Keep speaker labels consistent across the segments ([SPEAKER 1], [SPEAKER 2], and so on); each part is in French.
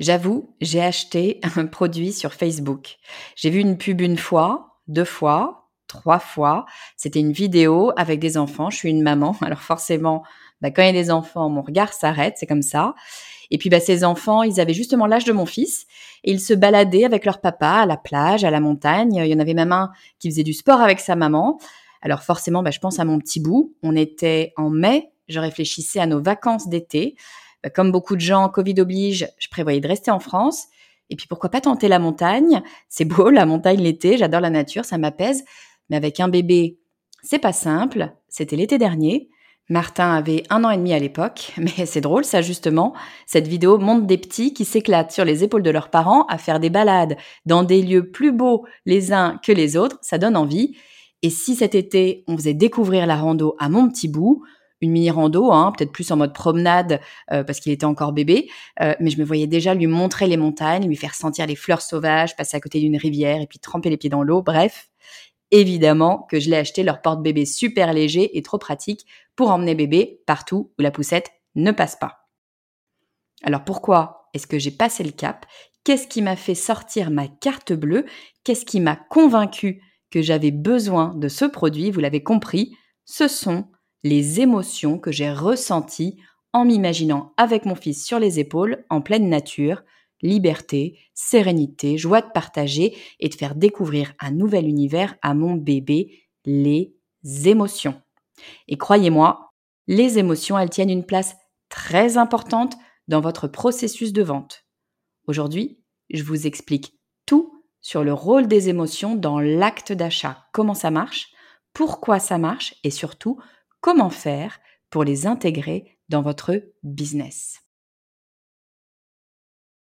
[SPEAKER 1] J'avoue, j'ai acheté un produit sur Facebook. J'ai vu une pub une fois, deux fois, trois fois. C'était une vidéo avec des enfants. Je suis une maman, alors forcément, bah, quand il y a des enfants, mon regard s'arrête, c'est comme ça. Et puis bah, ces enfants, ils avaient justement l'âge de mon fils et ils se baladaient avec leur papa à la plage, à la montagne. Il y en avait même un qui faisait du sport avec sa maman. Alors forcément, bah, je pense à mon petit bout. On était en mai, je réfléchissais à nos vacances d'été. Bah, comme beaucoup de gens, Covid oblige, je prévoyais de rester en France. Et puis pourquoi pas tenter la montagne? C'est beau, la montagne l'été, j'adore la nature, ça m'apaise. Mais avec un bébé, c'est pas simple. C'était l'été dernier. Martin avait un an et demi à l'époque, mais c'est drôle ça justement. Cette vidéo montre des petits qui s'éclatent sur les épaules de leurs parents à faire des balades dans des lieux plus beaux les uns que les autres, ça donne envie. Et si cet été on faisait découvrir la rando à mon petit bout, une mini rando, hein, peut-être plus en mode promenade euh, parce qu'il était encore bébé, euh, mais je me voyais déjà lui montrer les montagnes, lui faire sentir les fleurs sauvages, passer à côté d'une rivière et puis tremper les pieds dans l'eau. Bref, évidemment que je l'ai acheté leur porte-bébé super léger et trop pratique pour emmener bébé partout où la poussette ne passe pas. Alors pourquoi est-ce que j'ai passé le cap? Qu'est-ce qui m'a fait sortir ma carte bleue? Qu'est-ce qui m'a convaincu que j'avais besoin de ce produit? Vous l'avez compris, ce sont les émotions que j'ai ressenties en m'imaginant avec mon fils sur les épaules, en pleine nature, liberté, sérénité, joie de partager et de faire découvrir un nouvel univers à mon bébé, les émotions. Et croyez-moi, les émotions, elles tiennent une place très importante dans votre processus de vente. Aujourd'hui, je vous explique tout sur le rôle des émotions dans l'acte d'achat, comment ça marche, pourquoi ça marche? Et surtout comment faire pour les intégrer dans votre business.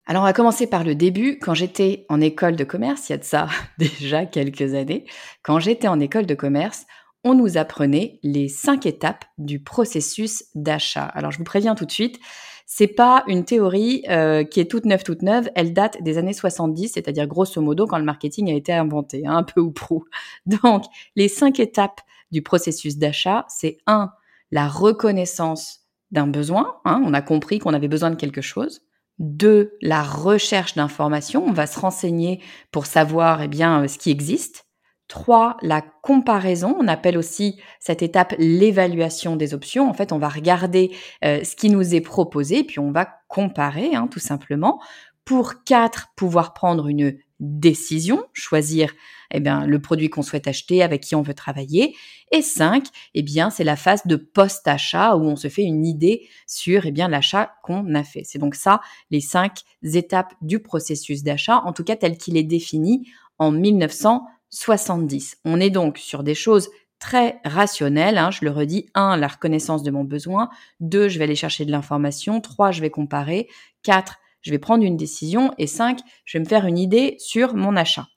[SPEAKER 1] Alors on va commencer par le début. Quand j'étais en école de commerce, il y a de ça déjà quelques années, quand j'étais en école de commerce, on nous apprenait les cinq étapes du processus d'achat. Alors je vous préviens tout de suite, c'est pas une théorie euh, qui est toute neuve, toute neuve. Elle date des années 70, c'est-à-dire grosso modo quand le marketing a été inventé, hein, un peu ou prou. Donc les cinq étapes du processus d'achat, c'est un, la reconnaissance d'un besoin. Hein, on a compris qu'on avait besoin de quelque chose. Deux, la recherche d'informations. On va se renseigner pour savoir eh bien, euh, ce qui existe. Trois, la comparaison. On appelle aussi cette étape l'évaluation des options. En fait, on va regarder euh, ce qui nous est proposé, puis on va comparer, hein, tout simplement. Pour quatre, pouvoir prendre une décision, choisir eh bien, le produit qu'on souhaite acheter, avec qui on veut travailler. Et cinq, eh bien, c'est la phase de post-achat où on se fait une idée sur eh bien, l'achat qu'on a fait. C'est donc ça, les cinq étapes du processus d'achat, en tout cas tel qu'il est défini en 1970. On est donc sur des choses très rationnelles. Hein, je le redis, un, la reconnaissance de mon besoin. Deux, je vais aller chercher de l'information. Trois, je vais comparer. Quatre, je vais prendre une décision. Et cinq, je vais me faire une idée sur mon achat.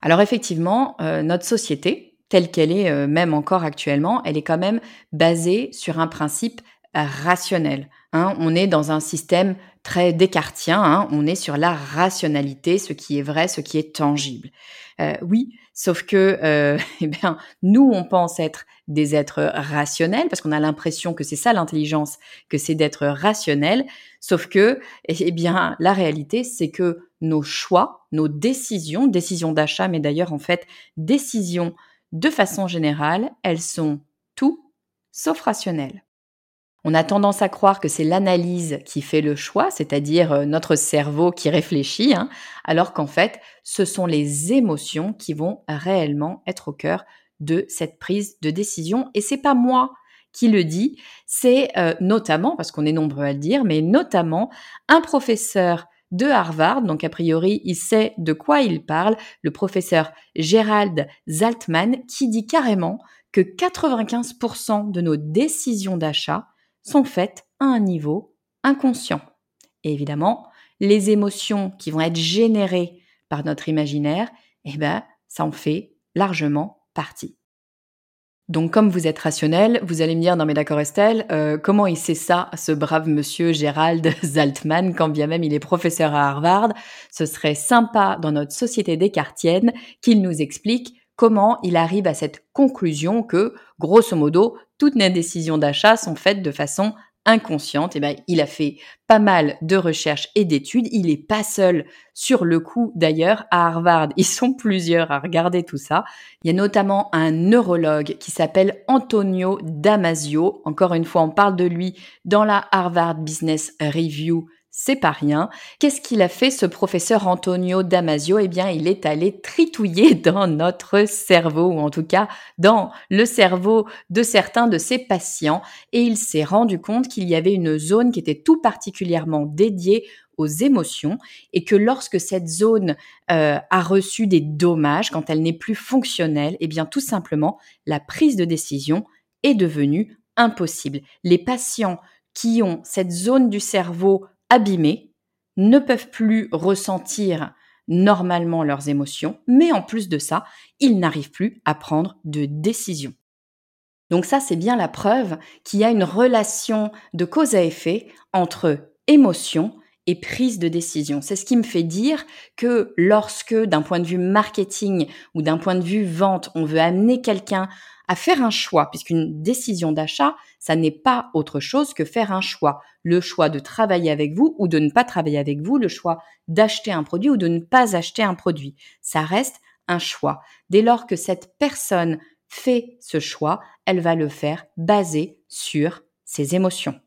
[SPEAKER 1] Alors effectivement, euh, notre société, telle qu'elle est euh, même encore actuellement, elle est quand même basée sur un principe rationnel. Hein. On est dans un système très descartien, hein. on est sur la rationalité, ce qui est vrai, ce qui est tangible. Euh, oui, sauf que eh bien, nous, on pense être des êtres rationnels parce qu'on a l'impression que c'est ça l'intelligence, que c'est d'être rationnel. Sauf que, eh bien, la réalité, c'est que nos choix, nos décisions, décisions d'achat, mais d'ailleurs en fait décisions de façon générale, elles sont tout sauf rationnelles. On a tendance à croire que c'est l'analyse qui fait le choix, c'est-à-dire euh, notre cerveau qui réfléchit, hein, alors qu'en fait, ce sont les émotions qui vont réellement être au cœur de cette prise de décision. Et c'est pas moi qui le dit, c'est euh, notamment, parce qu'on est nombreux à le dire, mais notamment un professeur de Harvard, donc a priori il sait de quoi il parle, le professeur Gerald Zaltman, qui dit carrément que 95% de nos décisions d'achat sont faites à un niveau inconscient. Et évidemment, les émotions qui vont être générées par notre imaginaire, eh ben, ça en fait largement partie. Donc comme vous êtes rationnel, vous allez me dire, non mais d'accord Estelle, euh, comment il sait ça, ce brave monsieur Gérald Zaltman, quand bien même il est professeur à Harvard? Ce serait sympa dans notre société descartienne qu'il nous explique comment il arrive à cette conclusion que, grosso modo, toutes nos décisions d'achat sont faites de façon inconsciente, et eh ben, il a fait pas mal de recherches et d'études. Il n'est pas seul sur le coup d'ailleurs à Harvard. Ils sont plusieurs à regarder tout ça. Il y a notamment un neurologue qui s'appelle Antonio Damasio. Encore une fois, on parle de lui dans la Harvard Business Review c'est pas rien. Qu'est-ce qu'il a fait ce professeur Antonio Damasio? Eh bien, il est allé tritouiller dans notre cerveau, ou en tout cas dans le cerveau de certains de ses patients, et il s'est rendu compte qu'il y avait une zone qui était tout particulièrement dédiée aux émotions et que lorsque cette zone euh, a reçu des dommages, quand elle n'est plus fonctionnelle, eh bien tout simplement la prise de décision est devenue impossible. Les patients qui ont cette zone du cerveau abîmés, ne peuvent plus ressentir normalement leurs émotions, mais en plus de ça, ils n'arrivent plus à prendre de décision. Donc ça, c'est bien la preuve qu'il y a une relation de cause à effet entre émotion et prise de décision. C'est ce qui me fait dire que lorsque, d'un point de vue marketing ou d'un point de vue vente, on veut amener quelqu'un à faire un choix, puisqu'une décision d'achat, ça n'est pas autre chose que faire un choix. Le choix de travailler avec vous ou de ne pas travailler avec vous, le choix d'acheter un produit ou de ne pas acheter un produit. Ça reste un choix. Dès lors que cette personne fait ce choix, elle va le faire basé sur ses émotions.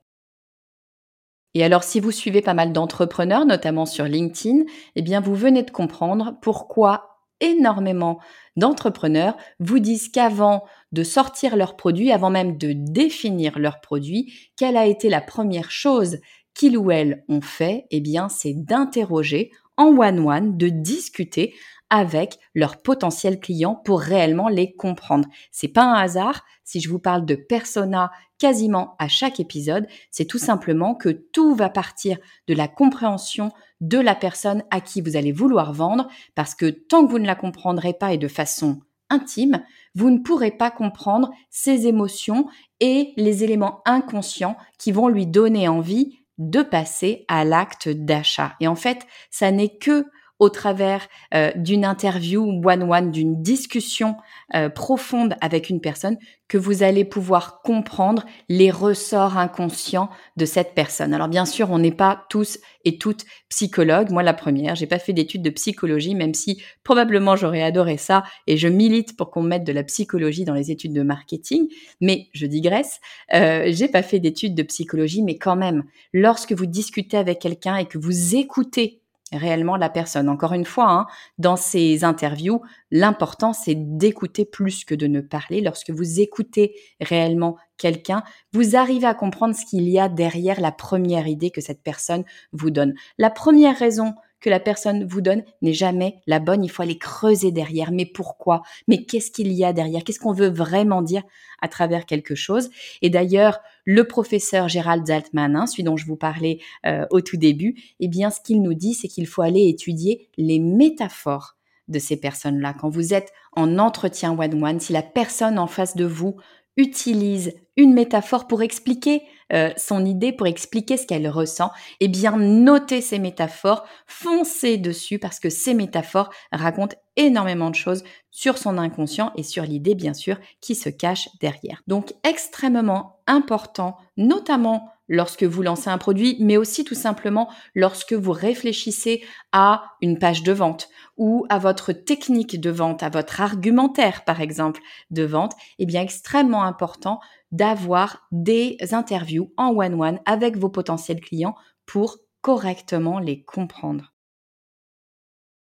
[SPEAKER 1] Et alors, si vous suivez pas mal d'entrepreneurs, notamment sur LinkedIn, eh bien, vous venez de comprendre pourquoi énormément d'entrepreneurs vous disent qu'avant de sortir leur produit, avant même de définir leur produit, quelle a été la première chose qu'ils ou elles ont fait Eh bien, c'est d'interroger en one-one, de discuter avec leurs potentiels clients pour réellement les comprendre. C'est pas un hasard si je vous parle de persona quasiment à chaque épisode, c'est tout simplement que tout va partir de la compréhension de la personne à qui vous allez vouloir vendre parce que tant que vous ne la comprendrez pas et de façon intime, vous ne pourrez pas comprendre ses émotions et les éléments inconscients qui vont lui donner envie de passer à l'acte d'achat. Et en fait, ça n'est que au travers euh, d'une interview one-one, d'une discussion euh, profonde avec une personne, que vous allez pouvoir comprendre les ressorts inconscients de cette personne. Alors bien sûr, on n'est pas tous et toutes psychologues. Moi, la première, j'ai pas fait d'études de psychologie, même si probablement j'aurais adoré ça et je milite pour qu'on mette de la psychologie dans les études de marketing. Mais je digresse. Euh, j'ai pas fait d'études de psychologie, mais quand même, lorsque vous discutez avec quelqu'un et que vous écoutez réellement la personne. Encore une fois, hein, dans ces interviews, l'important c'est d'écouter plus que de ne parler. Lorsque vous écoutez réellement quelqu'un, vous arrivez à comprendre ce qu'il y a derrière la première idée que cette personne vous donne. La première raison que la personne vous donne n'est jamais la bonne. Il faut aller creuser derrière. Mais pourquoi? Mais qu'est-ce qu'il y a derrière? Qu'est-ce qu'on veut vraiment dire à travers quelque chose? Et d'ailleurs, le professeur Gérald Zaltman, hein, celui dont je vous parlais euh, au tout début, eh bien, ce qu'il nous dit, c'est qu'il faut aller étudier les métaphores de ces personnes-là. Quand vous êtes en entretien one-one, si la personne en face de vous utilise une métaphore pour expliquer euh, son idée, pour expliquer ce qu'elle ressent, eh bien notez ces métaphores, foncez dessus parce que ces métaphores racontent énormément de choses sur son inconscient et sur l'idée bien sûr qui se cache derrière. Donc extrêmement important, notamment lorsque vous lancez un produit, mais aussi tout simplement lorsque vous réfléchissez à une page de vente ou à votre technique de vente, à votre argumentaire par exemple de vente, eh bien extrêmement important d'avoir des interviews en one-one avec vos potentiels clients pour correctement les comprendre.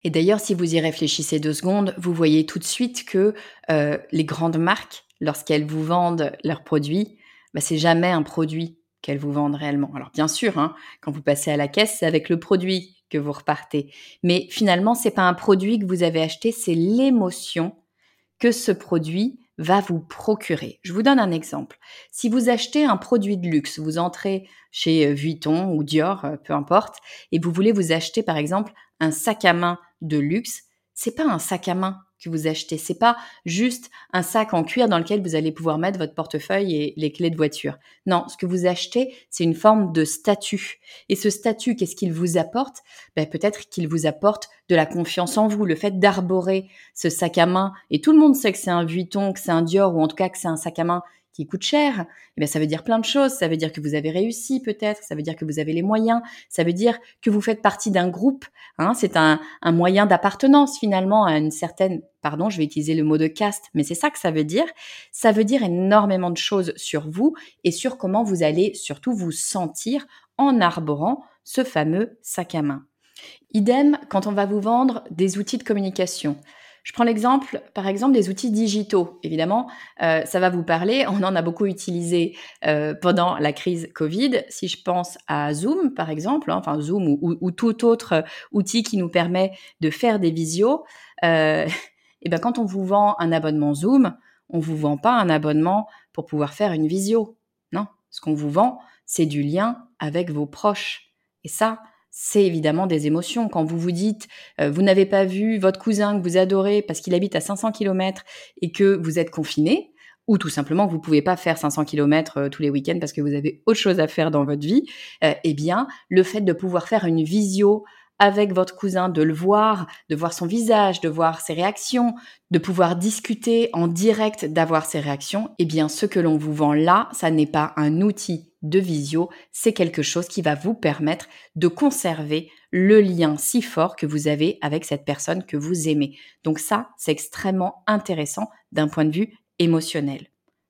[SPEAKER 1] Et d'ailleurs, si vous y réfléchissez deux secondes, vous voyez tout de suite que euh, les grandes marques, lorsqu'elles vous vendent leurs produits, bah, c'est jamais un produit qu'elles vous vendent réellement. Alors bien sûr, hein, quand vous passez à la caisse, c'est avec le produit que vous repartez. Mais finalement, c'est pas un produit que vous avez acheté, c'est l'émotion que ce produit va vous procurer. Je vous donne un exemple. Si vous achetez un produit de luxe, vous entrez chez euh, Vuitton ou Dior, euh, peu importe, et vous voulez vous acheter par exemple un sac à main de luxe, c'est pas un sac à main que vous achetez. C'est pas juste un sac en cuir dans lequel vous allez pouvoir mettre votre portefeuille et les clés de voiture. Non, ce que vous achetez, c'est une forme de statut. Et ce statut, qu'est-ce qu'il vous apporte? Ben, Peut-être qu'il vous apporte de la confiance en vous, le fait d'arborer ce sac à main. Et tout le monde sait que c'est un Vuitton, que c'est un Dior, ou en tout cas que c'est un sac à main qui coûte cher, eh bien, ça veut dire plein de choses. Ça veut dire que vous avez réussi peut-être, ça veut dire que vous avez les moyens, ça veut dire que vous faites partie d'un groupe. Hein. c'est un, un moyen d'appartenance finalement à une certaine, pardon, je vais utiliser le mot de caste, mais c'est ça que ça veut dire. Ça veut dire énormément de choses sur vous et sur comment vous allez surtout vous sentir en arborant ce fameux sac à main. Idem quand on va vous vendre des outils de communication. Je prends l'exemple, par exemple, des outils digitaux. Évidemment, euh, ça va vous parler. On en a beaucoup utilisé euh, pendant la crise Covid. Si je pense à Zoom, par exemple, hein, enfin Zoom ou, tout autre outil qui nous permet de faire des visios, euh, et ben quand on vous vend un abonnement Zoom, on vous vend pas un abonnement pour pouvoir faire une visio. Non, ce qu'on vous vend, c'est du lien avec vos proches. Et ça, c'est évidemment des émotions. Quand vous vous dites, euh, vous n'avez pas vu votre cousin que vous adorez parce qu'il habite à 500 km et que vous êtes confiné, ou tout simplement que vous pouvez pas faire 500 km euh, tous les week-ends parce que vous avez autre chose à faire dans votre vie, euh, eh bien, le fait de pouvoir faire une visio avec votre cousin, de le voir, de voir son visage, de voir ses réactions, de pouvoir discuter en direct, d'avoir ses réactions, eh bien, ce que l'on vous vend là, ça n'est pas un outil de visio, c'est quelque chose qui va vous permettre de conserver le lien si fort que vous avez avec cette personne que vous aimez. Donc ça, c'est extrêmement intéressant d'un point de vue émotionnel.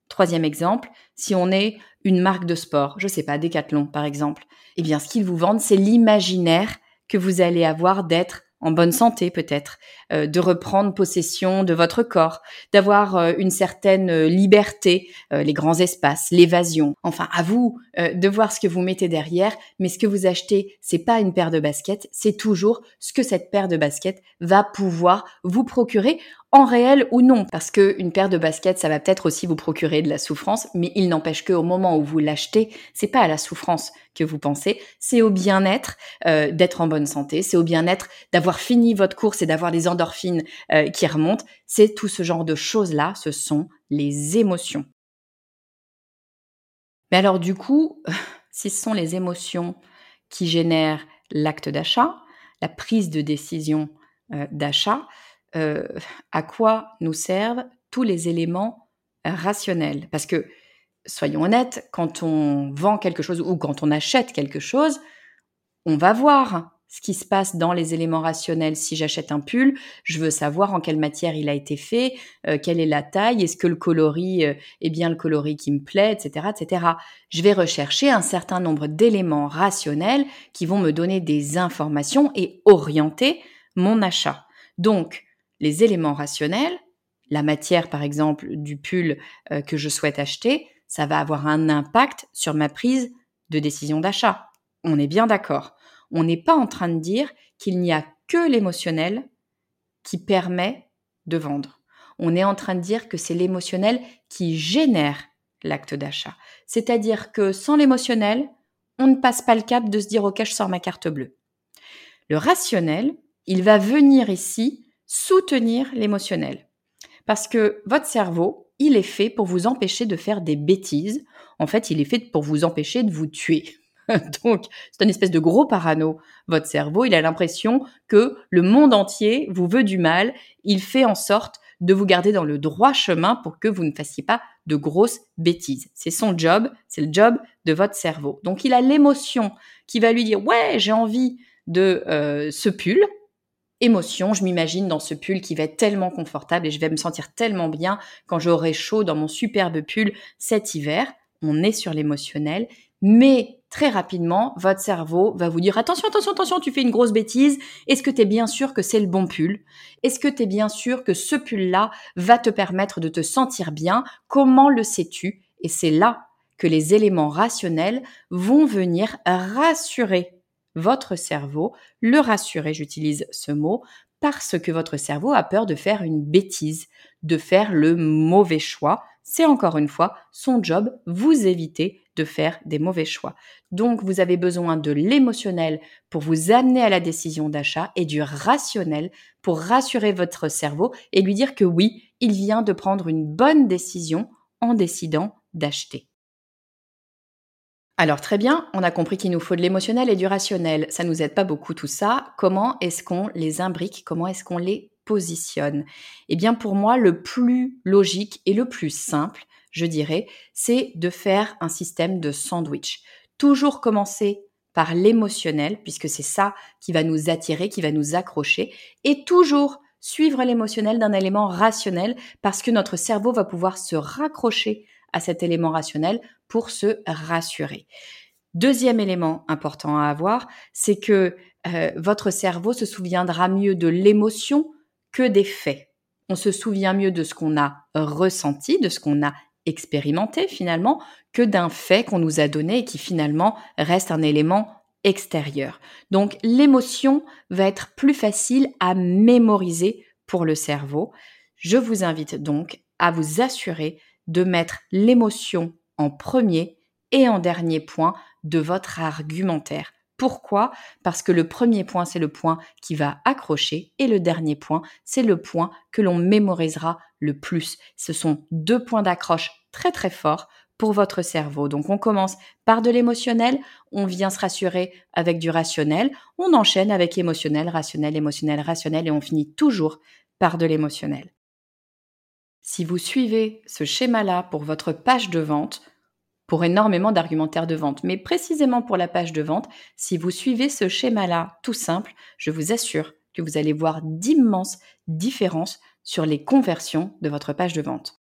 [SPEAKER 1] Troisième exemple, si on est une marque de sport, je sais pas, Decathlon par exemple, eh bien ce qu'ils vous vendent, c'est l'imaginaire que vous allez avoir d'être en bonne santé peut-être, euh, de reprendre possession de votre corps, d'avoir euh, une certaine euh, liberté, les grands espaces, l'évasion. Enfin, à vous de voir ce que vous mettez derrière, mais ce que vous achetez, c'est pas une paire de baskets, c'est toujours ce que cette paire de baskets va pouvoir vous procurer en réel ou non, parce que une paire de baskets, ça va peut-être aussi vous procurer de la souffrance, mais il n'empêche qu'au moment où vous l'achetez, c'est pas à la souffrance que vous pensez, c'est au bien-être euh, d'être en bonne santé, c'est au bien-être d'avoir fini votre course et d'avoir des endorphines euh, qui remontent. C'est tout ce genre de choses-là, ce sont les émotions. Mais alors du coup, si ce sont les émotions qui génèrent l'acte d'achat, la prise de décision euh, d'achat, euh, à quoi nous servent tous les éléments rationnels. Parce que, soyons honnêtes, quand on vend quelque chose ou quand on achète quelque chose, on va voir ce qui se passe dans les éléments rationnels. Si j'achète un pull, je veux savoir en quelle matière il a été fait, euh, quelle est la taille, est-ce que le coloris euh, est bien le coloris qui me plaît, etc., etc. Je vais rechercher un certain nombre d'éléments rationnels qui vont me donner des informations et orienter mon achat. Donc, les éléments rationnels, la matière par exemple du pull euh, que je souhaite acheter, ça va avoir un impact sur ma prise de décision d'achat. On est bien d'accord. On n'est pas en train de dire qu'il n'y a que l'émotionnel qui permet de vendre. On est en train de dire que c'est l'émotionnel qui génère l'acte d'achat. C'est-à-dire que sans l'émotionnel, on ne passe pas le cap de se dire OK, je sors ma carte bleue. Le rationnel, il va venir ici soutenir l'émotionnel. Parce que votre cerveau, il est fait pour vous empêcher de faire des bêtises. En fait, il est fait pour vous empêcher de vous tuer. Donc, c'est une espèce de gros parano. Votre cerveau, il a l'impression que le monde entier vous veut du mal. Il fait en sorte de vous garder dans le droit chemin pour que vous ne fassiez pas de grosses bêtises. C'est son job, c'est le job de votre cerveau. Donc, il a l'émotion qui va lui dire, ouais, j'ai envie de euh, ce pull, émotion. Je m'imagine dans ce pull qui va être tellement confortable et je vais me sentir tellement bien quand j'aurai chaud dans mon superbe pull cet hiver. On est sur l'émotionnel, mais très rapidement, votre cerveau va vous dire attention, attention, attention, tu fais une grosse bêtise. Est-ce que tu es bien sûr que c'est le bon pull? Est-ce que tu es bien sûr que ce pull-là va te permettre de te sentir bien? Comment le sais-tu? Et c'est là que les éléments rationnels vont venir rassurer votre cerveau, le rassurer, j'utilise ce mot, parce que votre cerveau a peur de faire une bêtise, de faire le mauvais choix. C'est encore une fois son job, vous éviter de faire des mauvais choix. Donc, vous avez besoin de l'émotionnel pour vous amener à la décision d'achat et du rationnel pour rassurer votre cerveau et lui dire que oui, il vient de prendre une bonne décision en décidant d'acheter. Alors très bien, on a compris qu'il nous faut de l'émotionnel et du rationnel. Ça nous aide pas beaucoup tout ça. Comment est-ce qu'on les imbrique? Comment est-ce qu'on les positionne? Eh bien pour moi, le plus logique et le plus simple, je dirais, c'est de faire un système de sandwich. Toujours commencer par l'émotionnel, puisque c'est ça qui va nous attirer, qui va nous accrocher, et toujours suivre l'émotionnel d'un élément rationnel, parce que notre cerveau va pouvoir se raccrocher à cet élément rationnel pour se rassurer. Deuxième élément important à avoir, c'est que euh, votre cerveau se souviendra mieux de l'émotion que des faits. On se souvient mieux de ce qu'on a ressenti, de ce qu'on a expérimenté finalement, que d'un fait qu'on nous a donné et qui finalement reste un élément extérieur. Donc l'émotion va être plus facile à mémoriser pour le cerveau. Je vous invite donc à vous assurer de mettre l'émotion en premier et en dernier point de votre argumentaire. Pourquoi? Parce que le premier point, c'est le point qui va accrocher et le dernier point, c'est le point que l'on mémorisera le plus. Ce sont deux points d'accroche très très forts pour votre cerveau. Donc on commence par de l'émotionnel, on vient se rassurer avec du rationnel, on enchaîne avec émotionnel, rationnel, émotionnel, rationnel et on finit toujours par de l'émotionnel. Si vous suivez ce schéma-là pour votre page de vente, pour énormément d'argumentaires de vente, mais précisément pour la page de vente, si vous suivez ce schéma-là tout simple, je vous assure que vous allez voir d'immenses différences sur les conversions de votre page de vente.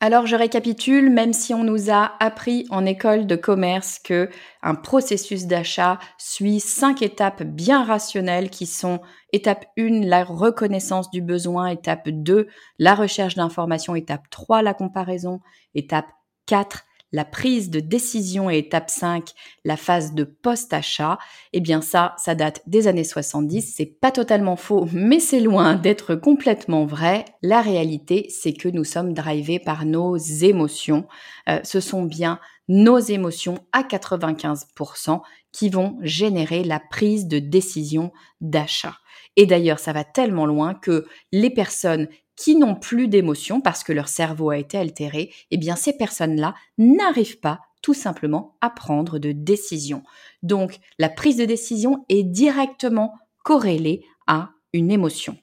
[SPEAKER 1] Alors je récapitule, même si on nous a appris en école de commerce que un processus d'achat suit cinq étapes bien rationnelles qui sont étape 1, la reconnaissance du besoin, étape 2, la recherche d'informations, étape 3, la comparaison, étape 4, la prise de décision et étape 5, la phase de post-achat, eh bien ça, ça date des années 70. C'est pas totalement faux, mais c'est loin d'être complètement vrai. La réalité, c'est que nous sommes drivés par nos émotions. Euh, ce sont bien nos émotions à 95% qui vont générer la prise de décision d'achat. Et d'ailleurs, ça va tellement loin que les personnes qui n'ont plus d'émotions parce que leur cerveau a été altéré, eh bien ces personnes-là n'arrivent pas tout simplement à prendre de décision. Donc la prise de décision est directement corrélée à une émotion.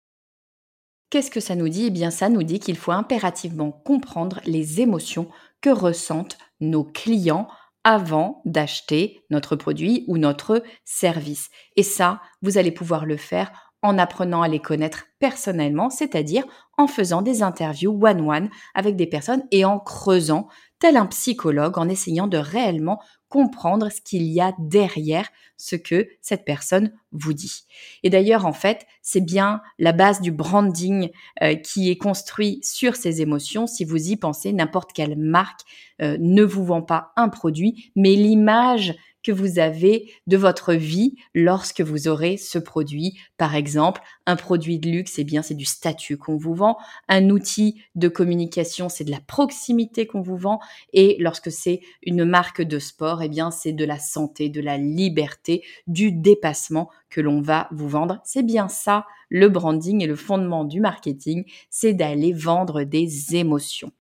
[SPEAKER 1] Qu'est-ce que ça nous dit? Eh bien ça nous dit qu'il faut impérativement comprendre les émotions que ressentent nos clients avant d'acheter notre produit ou notre service. Et ça, vous allez pouvoir le faire en apprenant à les connaître personnellement, c'est-à-dire en faisant des interviews one-one avec des personnes et en creusant, tel un psychologue, en essayant de réellement comprendre ce qu'il y a derrière ce que cette personne vous dit. Et d'ailleurs, en fait, c'est bien la base du branding euh, qui est construit sur ces émotions. Si vous y pensez, n'importe quelle marque euh, ne vous vend pas un produit, mais l'image que vous avez de votre vie lorsque vous aurez ce produit. Par exemple, un produit de luxe, eh bien, c'est du statut qu'on vous vend. Un outil de communication, c'est de la proximité qu'on vous vend. Et lorsque c'est une marque de sport, eh bien, c'est de la santé, de la liberté, du dépassement que l'on va vous vendre. C'est bien ça, le branding et le fondement du marketing, c'est d'aller vendre des émotions.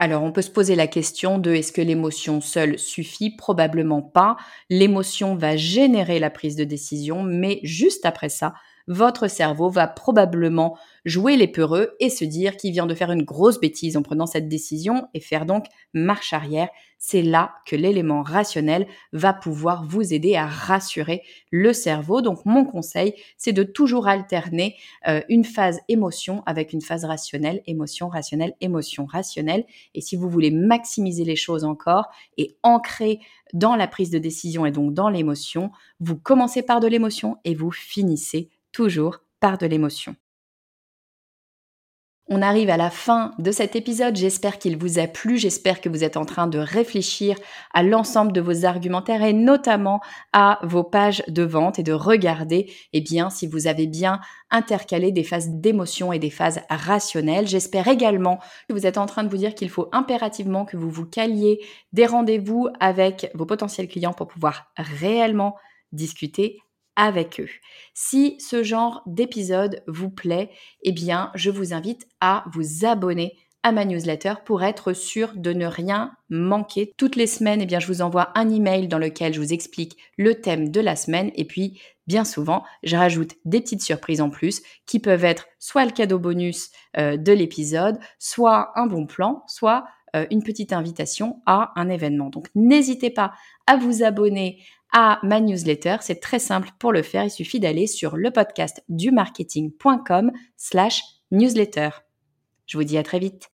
[SPEAKER 1] Alors, on peut se poser la question de est-ce que l'émotion seule suffit? Probablement pas. L'émotion va générer la prise de décision, mais juste après ça, votre cerveau va probablement jouer les peureux et se dire qu'il vient de faire une grosse bêtise en prenant cette décision et faire donc marche arrière. C'est là que l'élément rationnel va pouvoir vous aider à rassurer le cerveau. Donc mon conseil, c'est de toujours alterner euh, une phase émotion avec une phase rationnelle, émotion rationnelle, émotion rationnelle. Et si vous voulez maximiser les choses encore et ancrer dans la prise de décision et donc dans l'émotion, vous commencez par de l'émotion et vous finissez toujours par de l'émotion. On arrive à la fin de cet épisode. J'espère qu'il vous a plu. J'espère que vous êtes en train de réfléchir à l'ensemble de vos argumentaires et notamment à vos pages de vente et de regarder, eh bien, si vous avez bien intercalé des phases d'émotion et des phases rationnelles. J'espère également que vous êtes en train de vous dire qu'il faut impérativement que vous vous caliez des rendez-vous avec vos potentiels clients pour pouvoir réellement discuter avec eux. Si ce genre d'épisode vous plaît, eh bien, je vous invite à vous abonner à ma newsletter pour être sûr de ne rien manquer. Toutes les semaines, eh bien, je vous envoie un email dans lequel je vous explique le thème de la semaine et puis, bien souvent, je rajoute des petites surprises en plus qui peuvent être soit le cadeau bonus euh, de l'épisode, soit un bon plan, soit euh, une petite invitation à un événement. Donc, n'hésitez pas à vous abonner à ma newsletter. C'est très simple pour le faire. Il suffit d'aller sur le podcast du marketing.com slash newsletter. Je vous dis à très vite.